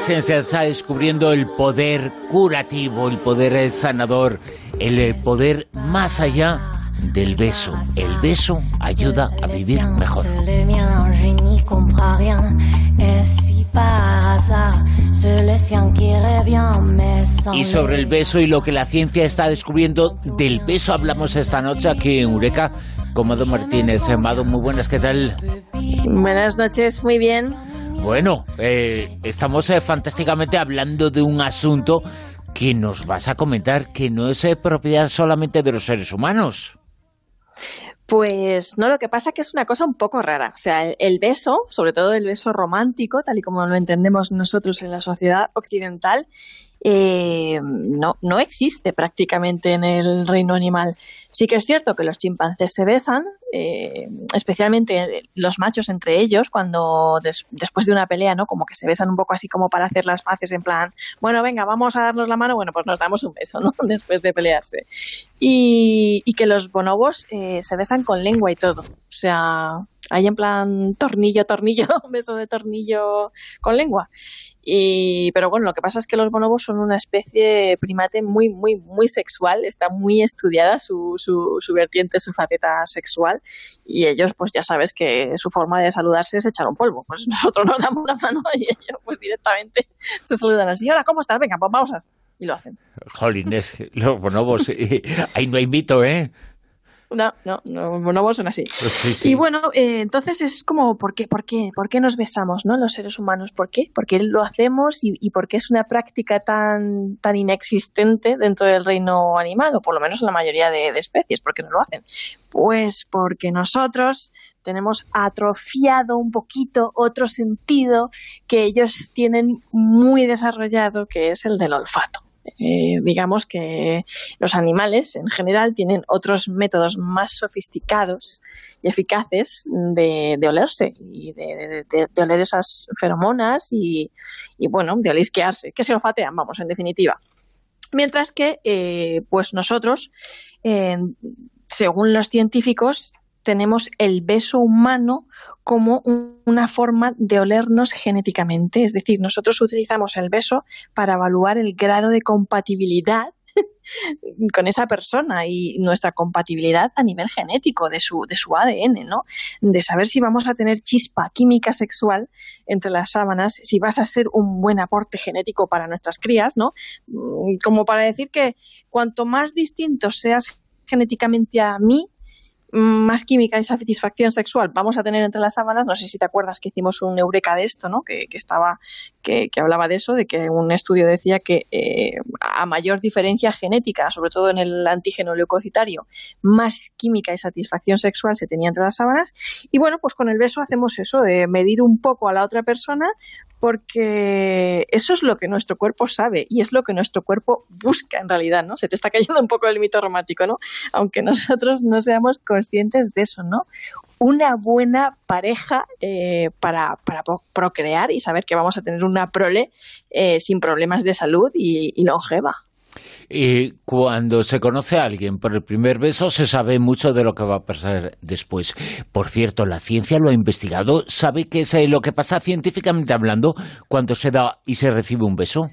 ciencia está descubriendo el poder curativo, el poder sanador, el poder más allá del beso. El beso ayuda a vivir mejor. Y sobre el beso y lo que la ciencia está descubriendo del beso hablamos esta noche aquí en Eureka con Martínez. Mado, muy buenas, ¿qué tal? Buenas noches, muy bien. Bueno, eh, estamos eh, fantásticamente hablando de un asunto que nos vas a comentar que no es eh, propiedad solamente de los seres humanos. Pues no, lo que pasa es que es una cosa un poco rara. O sea, el, beso, sobre todo el beso romántico, tal y como lo entendemos nosotros en la sociedad occidental, eh, no, no existe prácticamente en el reino animal. Sí que es cierto que los chimpancés se besan, eh, especialmente los machos entre ellos, cuando después de una pelea, ¿no? Como que se besan un poco así como para hacer las paces en plan, bueno, venga, vamos a darnos la mano, bueno, pues nos damos un beso, ¿no? Después de pelearse. Y, que los bonobos eh, se besan con lengua y todo. O sea, hay en plan tornillo, tornillo, beso de tornillo con lengua. Y, pero bueno, lo que pasa es que los bonobos son una especie primate muy, muy, muy sexual, está muy estudiada su, su, su, vertiente, su faceta sexual, y ellos, pues ya sabes que su forma de saludarse es echar un polvo. Pues nosotros nos damos la mano y ellos, pues directamente se saludan así. Hola, ¿cómo estás? Venga, pues vamos a. Y lo hacen. Jolines, los bonobos, ahí no hay mito, ¿eh? No, no, no, bonobos son así. Y bueno, eh, entonces es como, ¿por qué, por, qué, ¿por qué nos besamos, no? Los seres humanos, ¿por qué? Porque lo hacemos y, y porque es una práctica tan, tan inexistente dentro del reino animal, o por lo menos en la mayoría de, de especies, ¿por qué no lo hacen? Pues porque nosotros tenemos atrofiado un poquito otro sentido que ellos tienen muy desarrollado, que es el del olfato. Eh, digamos que los animales en general tienen otros métodos más sofisticados y eficaces de, olerse y de, oler esas feromonas y, bueno, de olisquearse, que se olfatean, vamos, en definitiva. Mientras que, eh, pues nosotros, según los científicos, tenemos el beso humano como una forma de olernos genéticamente. Es decir, nosotros utilizamos el beso para evaluar el grado de compatibilidad con esa persona y nuestra compatibilidad a nivel genético de su, de su ADN, ¿no? De saber si vamos a tener chispa química sexual entre las sábanas, si vas a ser un buen aporte genético para nuestras crías, ¿no? Mm, como para decir que cuanto más distinto seas genéticamente a mí, más química y satisfacción sexual vamos a tener entre las sábanas. No sé si te acuerdas que hicimos un eureka de esto, ¿no? Que, estaba, que, hablaba de eso, de que un estudio decía que eh, a mayor diferencia genética, sobre todo en el antígeno leucocitario, más química y satisfacción sexual se tenía entre las sábanas. Y bueno, pues con el beso hacemos eso, de medir un poco a la otra persona porque eso es lo que nuestro cuerpo sabe y es lo que nuestro cuerpo busca en realidad, ¿no? Se te está cayendo un poco el mito romántico, ¿no? Aunque nosotros no seamos conscientes de eso, ¿no? Una buena pareja eh, para, para, procrear y saber que vamos a tener una prole eh, sin problemas de salud y, y longeva. Y cuando se conoce a alguien por el primer beso, se sabe mucho de lo que va a pasar después. Por cierto, la ciencia lo ha investigado. ¿Sabe qué es eh, lo que pasa científicamente hablando cuando se da y se recibe un beso?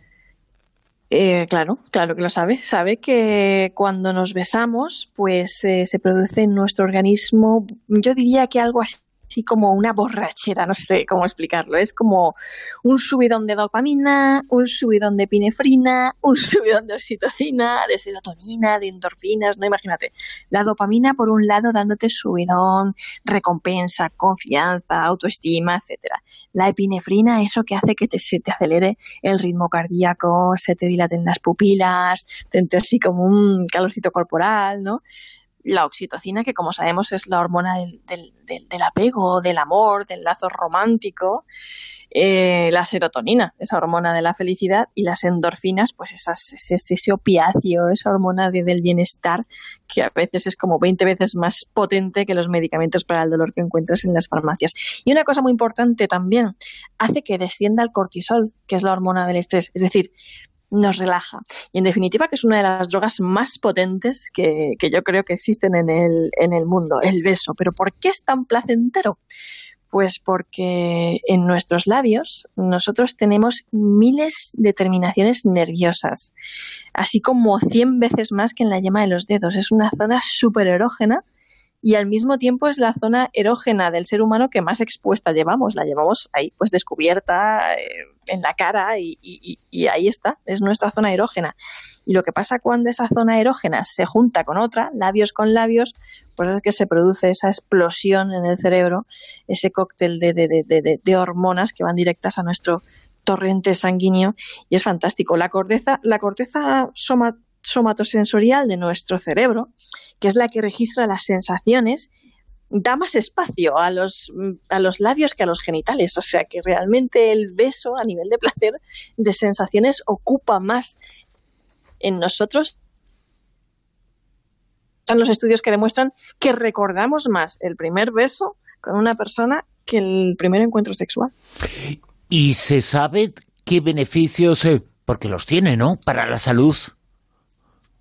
Eh, claro, claro que lo sabe. Sabe que cuando nos besamos, pues eh, se produce en nuestro organismo, yo diría que algo así así como una borrachera, no sé cómo explicarlo. Es como un subidón de dopamina, un subidón de epinefrina, un subidón de oxitocina, de serotonina, de endorfinas, no imagínate. La dopamina por un lado dándote subidón, recompensa, confianza, autoestima, etcétera. La epinefrina, eso que hace que te, se te acelere el ritmo cardíaco, se te dilaten las pupilas, te entre así como un calorcito corporal, ¿no? La oxitocina, que como sabemos es la hormona del, del, apego, del amor, del lazo romántico, eh, la serotonina, esa hormona de la felicidad, y las endorfinas, pues esas, ese, ese esa hormona del bienestar, que a veces es como 20 veces más potente que los medicamentos para el dolor que encuentras en las farmacias. Y una cosa muy importante también, hace que descienda el cortisol, que es la hormona del estrés. Es decir, nos relaja. Y en definitiva que es una de las drogas más potentes que, yo creo que existen en el, en el mundo, el beso. Pero ¿por qué es tan placentero? Pues porque en nuestros labios nosotros tenemos miles de terminaciones nerviosas, así como 100 veces más que en la yema de los dedos. Es una zona súper erógena y al mismo tiempo es la zona erógena del ser humano que más expuesta llevamos. La llevamos ahí, pues descubierta eh, en la cara y, ahí está, es nuestra zona erógena. Y lo que pasa cuando esa zona erógena se junta con otra, labios con labios, pues es que se produce esa explosión en el cerebro, ese cóctel de, de, hormonas que van directas a nuestro torrente sanguíneo y es fantástico. La corteza, la corteza somatosensorial de nuestro cerebro, que es la que registra las sensaciones, da más espacio a los, a los labios que a los genitales. O sea que realmente el beso a nivel de placer, de sensaciones, ocupa más en nosotros. Son los estudios que demuestran que recordamos más el primer beso con una persona que el primer encuentro sexual. ¿Y se sabe qué beneficios, eh, porque los tiene, ¿no?, para la salud?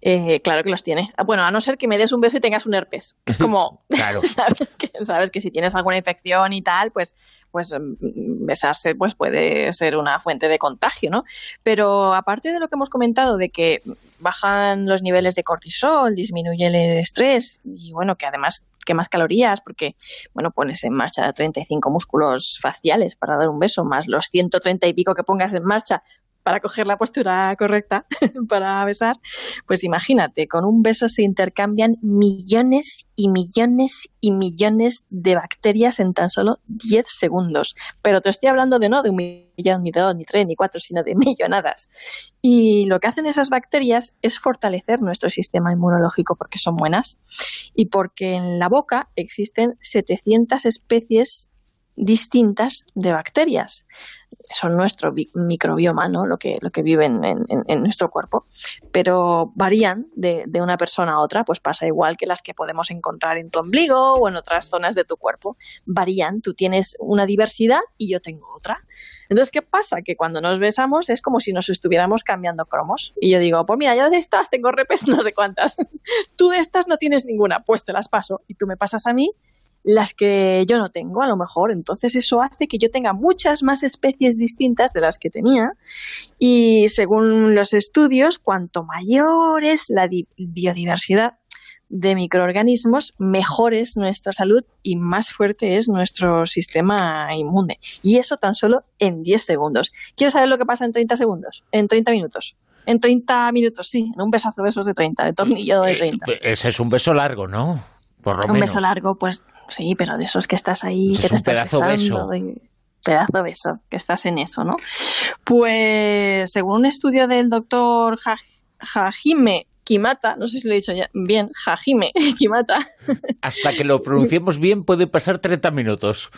Eh, claro que los tiene. Bueno, a no ser que me des un beso y tengas un herpes. es como, claro. ¿sabes? Que, sabes que si tienes alguna infección y tal, pues, pues mm, besarse pues puede ser una fuente de contagio, ¿no? Pero aparte de lo que hemos comentado de que bajan los niveles de cortisol, disminuye el estrés y bueno, que además quemas calorías porque, bueno, pones en marcha 35 músculos faciales para dar un beso, más los 130 y pico que pongas en marcha para coger la postura correcta para besar, pues imagínate, con un beso se intercambian millones y millones y millones de bacterias en tan solo 10 segundos. Pero te estoy hablando de no de un millón, ni dos, ni tres, ni cuatro, sino de millonadas. Y lo que hacen esas bacterias es fortalecer nuestro sistema inmunológico porque son buenas y porque en la boca existen 700 especies distintas de bacterias. Son nuestro microbioma, ¿no? lo, que, lo que viven en, nuestro cuerpo, pero varían de, de, una persona a otra, pues pasa igual que las que podemos encontrar en tu ombligo o en otras zonas de tu cuerpo. Varían, tú tienes una diversidad y yo tengo otra. Entonces, ¿qué pasa? Que cuando nos besamos es como si nos estuviéramos cambiando cromos. Y yo digo, pues mira, yo de estas tengo repes no sé cuántas. tú de estas no tienes ninguna, pues te las paso. Y tú me pasas a mí las que yo no tengo, a lo mejor. Entonces eso hace que yo tenga muchas más especies distintas de las que tenía y según los estudios, cuanto mayor es la biodiversidad de microorganismos, mejor es nuestra salud y más fuerte es nuestro sistema inmune. Y eso tan solo en 10 segundos. ¿Quieres saber lo que pasa en 30 segundos? En 30 minutos. En 30 minutos, sí, en un besazo de esos de 30, de tornillo de 30. Eh, ese es un beso largo, ¿no? Un beso largo, pues sí, pero de esos que estás ahí, que te estás pedazo besando. Beso. pedazo beso, que estás en eso, ¿no? Pues según un estudio del doctor Hajime Kimata, no sé si lo he dicho ya bien, Hajime Kimata. Hasta que lo pronunciemos bien puede pasar 30 minutos.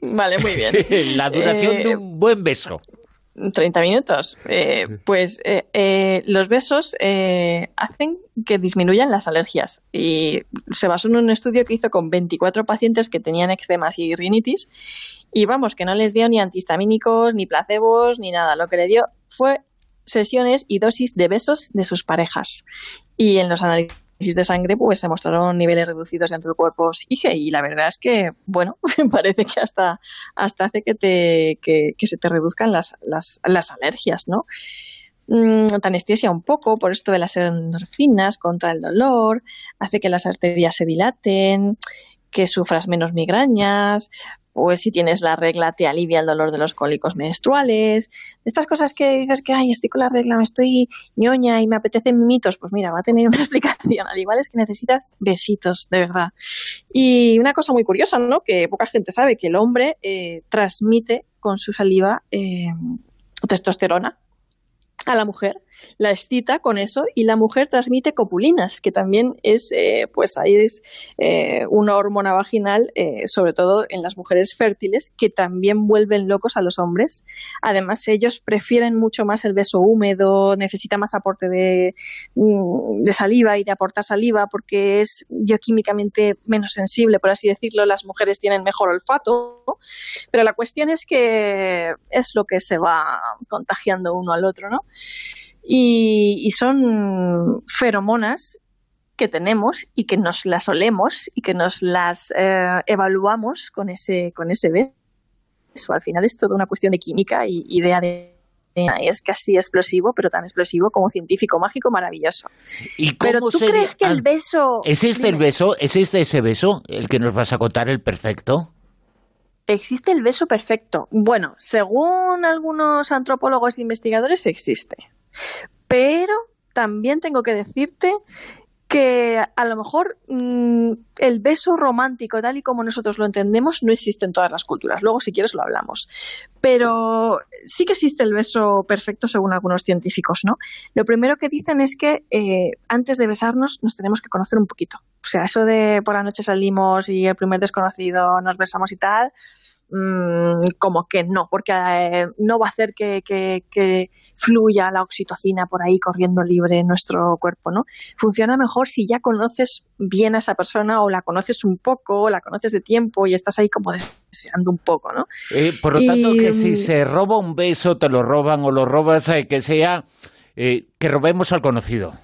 Vale, muy bien. La duración de eh, un buen beso. 30 minutos. Eh, pues eh, eh, los besos hacen que disminuyan las alergias. Y se basó en un estudio que hizo con 24 pacientes que tenían eczemas y rinitis. Y vamos, que no les dio ni antihistamínicos, ni placebos, ni nada. Lo que le dio fue sesiones y dosis de besos de sus parejas. Y en los análisis de sangre pues se mostraron niveles reducidos de anticuerpos IgE y la verdad es que, bueno, parece que hasta, hasta hace que, te, que, se te reduzcan las, las, las alergias, ¿no? Mm, te anestesia un poco por esto de las endorfinas contra el dolor, hace que las arterias se dilaten, que sufras menos migrañas, pues si tienes la regla te alivia el dolor de los cólicos menstruales, estas cosas que dices que, ay, estoy con la regla, me estoy ñoña y me apetecen mitos, pues mira, va a tener una explicación, al igual es que necesitas besitos, de verdad. Y una cosa muy curiosa, ¿no? Que poca gente sabe, que el hombre eh, transmite con su saliva eh, testosterona a la mujer la excita con eso y la mujer transmite copulinas, que también es, eh, pues ahí es eh, una hormona vaginal, eh, sobre todo en las mujeres fértiles, que también vuelven locos a los hombres. Además, ellos prefieren mucho más el beso húmedo, necesita más aporte de, mm, de saliva y de aportar saliva porque es bioquímicamente menos sensible, por así decirlo. Las mujeres tienen mejor olfato, pero la cuestión es que es lo que se va contagiando uno al otro, ¿no? Y, son feromonas que tenemos y que nos las olemos y que nos las eh, evaluamos con ese, con ese beso. Al final es toda una cuestión de química y, idea de es casi explosivo, pero tan explosivo como científico, mágico, maravilloso. ¿Y pero tú crees que el beso... ¿Existe el beso? ¿Existe ese beso? ¿El que nos vas a contar, el perfecto? ¿Existe el beso perfecto? Bueno, según algunos antropólogos e investigadores existe. Pero también tengo que decirte que a lo mejor mm, el beso romántico, tal y como nosotros lo entendemos, no existe en todas las culturas. Luego, si quieres, lo hablamos. Pero sí que existe el beso perfecto según algunos científicos, ¿no? Lo primero que dicen es que eh, antes de besarnos nos tenemos que conocer un poquito. O sea, eso de por la noche salimos y el primer desconocido nos besamos y tal, Mm, como que no, porque eh, no va a hacer que, fluya la oxitocina por ahí corriendo libre en nuestro cuerpo, ¿no? Funciona mejor si ya conoces bien a esa persona o la conoces un poco, o la conoces de tiempo y estás ahí como deseando un poco, ¿no? Eh, por lo tanto, que si mm, se roba un beso, te lo roban o lo robas, eh, que sea que robemos al conocido.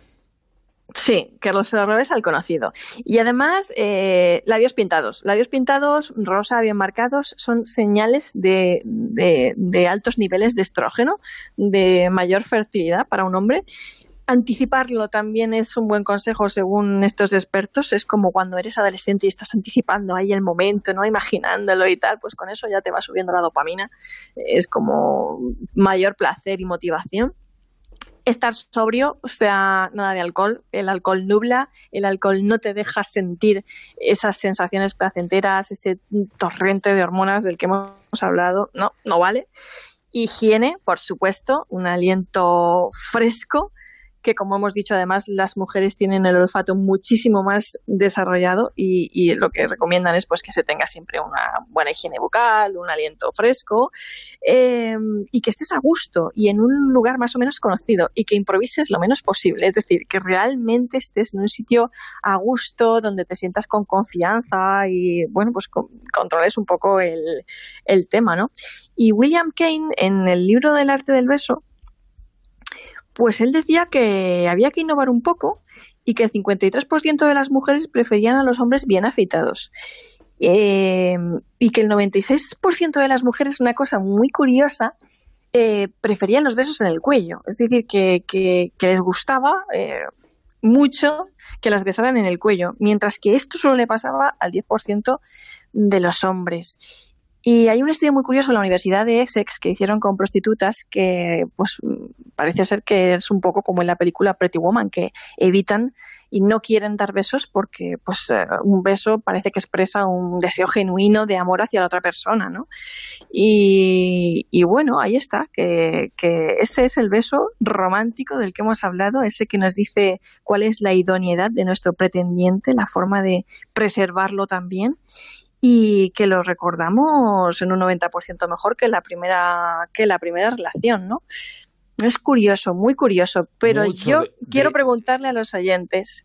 Sí, que los robes al conocido. Y además, eh, labios pintados. Labios pintados, rosa, bien marcados, son señales de, de, altos niveles de estrógeno, de mayor fertilidad para un hombre. Anticiparlo también es un buen consejo según estos expertos. Es como cuando eres adolescente y estás anticipando ahí el momento, ¿no? Imaginándolo y tal, pues con eso ya te va subiendo la dopamina. Es como mayor placer y motivación estar sobrio, o sea, nada de alcohol. El alcohol nubla, el alcohol no te deja sentir esas sensaciones placenteras, ese torrente de hormonas del que hemos hablado. No, no vale. Higiene, por supuesto, un aliento fresco que como hemos dicho además las mujeres tienen el olfato muchísimo más desarrollado y, lo que recomiendan es pues que se tenga siempre una buena higiene bucal, un aliento fresco em, y que estés a gusto y en un lugar más o menos conocido y que improvises lo menos posible, es decir, que realmente estés en un sitio a gusto donde te sientas con confianza y bueno pues controles un poco el, el tema, ¿no? Y William Kane en el libro del arte del beso pues él decía que había que innovar un poco y que el 53% de las mujeres preferían a los hombres bien afeitados. Eh, y que el 96% de las mujeres, una cosa muy curiosa, eh, preferían los besos en el cuello. Es decir, que, les gustaba eh, mucho que las besaran en el cuello, mientras que esto solo le pasaba al 10% de los hombres. Y hay un estudio muy curioso en la Universidad de Essex que hicieron con prostitutas que, pues, parece ser que es un poco como en la película Pretty Woman, que evitan y no quieren dar besos porque, pues, eh, un beso parece que expresa un deseo genuino de amor hacia la otra persona, ¿no? Y, bueno, ahí está, que, que ese es el beso romántico del que hemos hablado, ese que nos dice cuál es la idoneidad de nuestro pretendiente, la forma de preservarlo también y que lo recordamos en un 90% mejor que la primera que la primera relación, ¿no? Es curioso, muy curioso, pero yo quiero preguntarle a los oyentes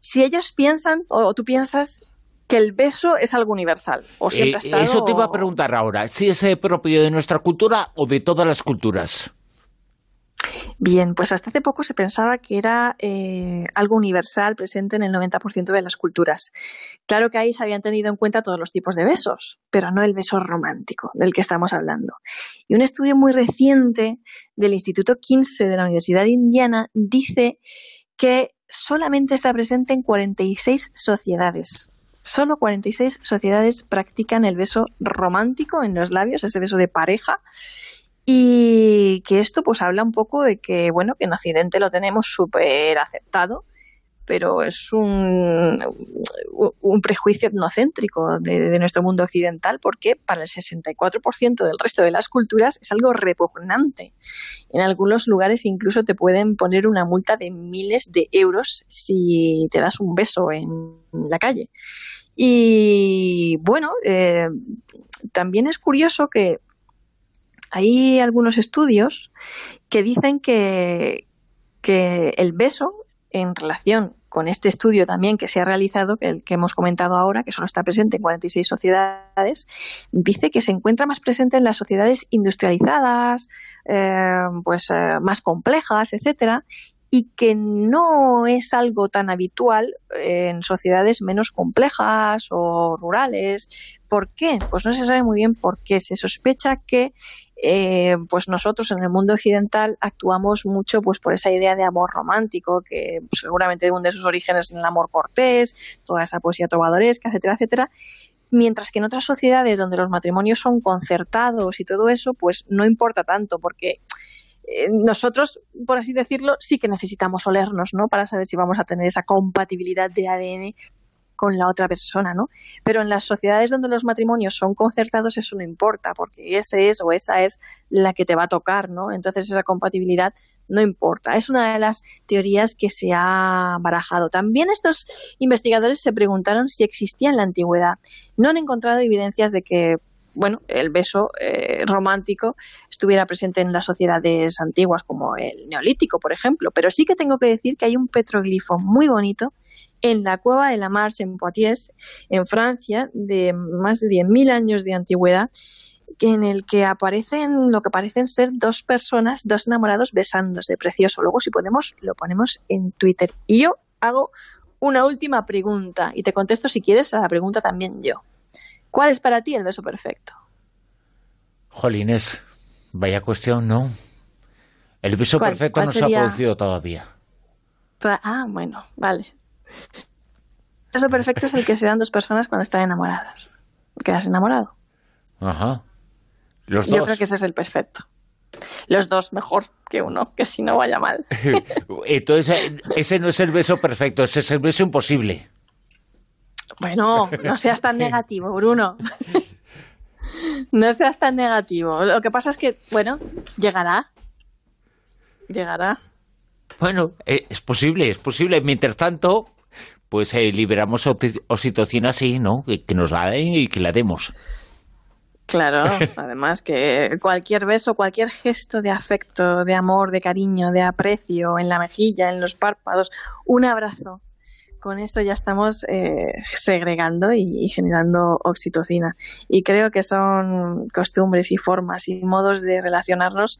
si ellos piensan o, tú piensas que el beso es algo universal o siempre eh, Eso te iba a preguntar ahora, si es propio de nuestra cultura o de todas las culturas. Bien, pues hasta hace poco se pensaba que era eh, algo universal presente en el 90% de las culturas. Claro que ahí se habían tenido en cuenta todos los tipos de besos, pero no el beso romántico del que estamos hablando. Y un estudio muy reciente del Instituto Kinsey de la Universidad de Indiana dice que solamente está presente en 46 sociedades. Solo 46 sociedades practican el beso romántico en los labios, ese beso de pareja, y que esto pues habla un poco de que, bueno, que en Occidente lo tenemos súper aceptado, pero es un, un prejuicio etnocéntrico de, nuestro mundo occidental porque para el 64% del resto de las culturas es algo repugnante. En algunos lugares incluso te pueden poner una multa de miles de euros si te das un beso en la calle. Y bueno, eh, también es curioso que hay algunos estudios que dicen que, que el beso en relación con este estudio también que se ha realizado, que el que hemos comentado ahora, que solo está presente en 46 sociedades, dice que se encuentra más presente en las sociedades industrializadas, eh, pues eh, más complejas, etcétera, y que no es algo tan habitual en sociedades menos complejas o rurales. ¿Por qué? Pues no se sabe muy bien por qué. Se sospecha que eh, pues nosotros en el mundo occidental actuamos mucho pues por esa idea de amor romántico que seguramente hunde sus orígenes en el amor cortés, toda esa poesía trovadoresca, etcétera, etcétera. Mientras que en otras sociedades donde los matrimonios son concertados y todo eso, pues no importa tanto porque eh, nosotros, por así decirlo, sí que necesitamos olernos, ¿no? Para saber si vamos a tener esa compatibilidad de ADN con la otra persona, ¿no? Pero en las sociedades donde los matrimonios son concertados eso no importa, porque ese es o esa es la que te va a tocar, ¿no? Entonces esa compatibilidad no importa. Es una de las teorías que se ha barajado. También estos investigadores se preguntaron si existía en la antigüedad. No han encontrado evidencias de que bueno, el beso eh, romántico estuviera presente en las sociedades antiguas como el neolítico, por ejemplo. Pero sí que tengo que decir que hay un petroglifo muy bonito en la cueva de la Marche en Poitiers, en Francia, de más de 10.000 años de antigüedad, en el que aparecen lo que parecen ser dos personas, dos enamorados besándose, precioso. Luego, si podemos, lo ponemos en Twitter. Y yo hago una última pregunta, y te contesto si quieres a la pregunta también yo. ¿Cuál es para ti el beso perfecto? Jolines, vaya cuestión, ¿no? El beso perfecto no se ha producido todavía. Ah, bueno, vale. El beso perfecto es el que se dan dos personas cuando están enamoradas. Quedas enamorado. Ajá. Los Yo creo que ese es el perfecto. Los dos mejor que uno, que si no vaya mal. Entonces, ese no es el beso perfecto, ese es el beso imposible. Bueno, no seas tan negativo, Bruno. No seas tan negativo. Lo que pasa es que, bueno, llegará. Llegará. Bueno, eh, es posible, es posible. Mientras tanto, pues eh, liberamos oxitocina así, ¿no? Que, nos la den y que la demos. Claro, además que cualquier beso, cualquier gesto de afecto, de amor, de cariño, de aprecio en la mejilla, en los párpados, un abrazo, con eso ya estamos eh, segregando y, generando oxitocina. Y creo que son costumbres y formas y modos de relacionarnos.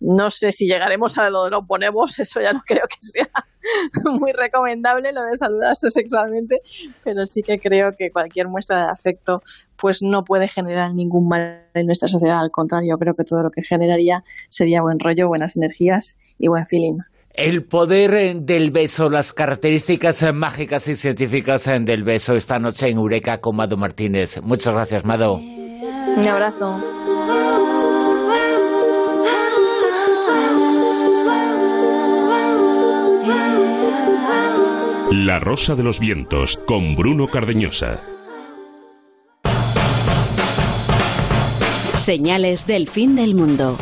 No sé si llegaremos a lo de lo ponemos, eso ya no creo que sea muy recomendable, lo de saludarse sexualmente, pero sí que creo que cualquier muestra de afecto pues no puede generar ningún mal en nuestra sociedad. Al contrario, creo que todo lo que generaría sería buen rollo, buenas energías y buen feeling. El poder eh, del beso, las características eh, mágicas y científicas eh, del beso esta noche en Eureka con Mado Martínez. Muchas gracias, Mado. Un abrazo. La Rosa de los Vientos con Bruno Cardeñosa. Señales del fin del mundo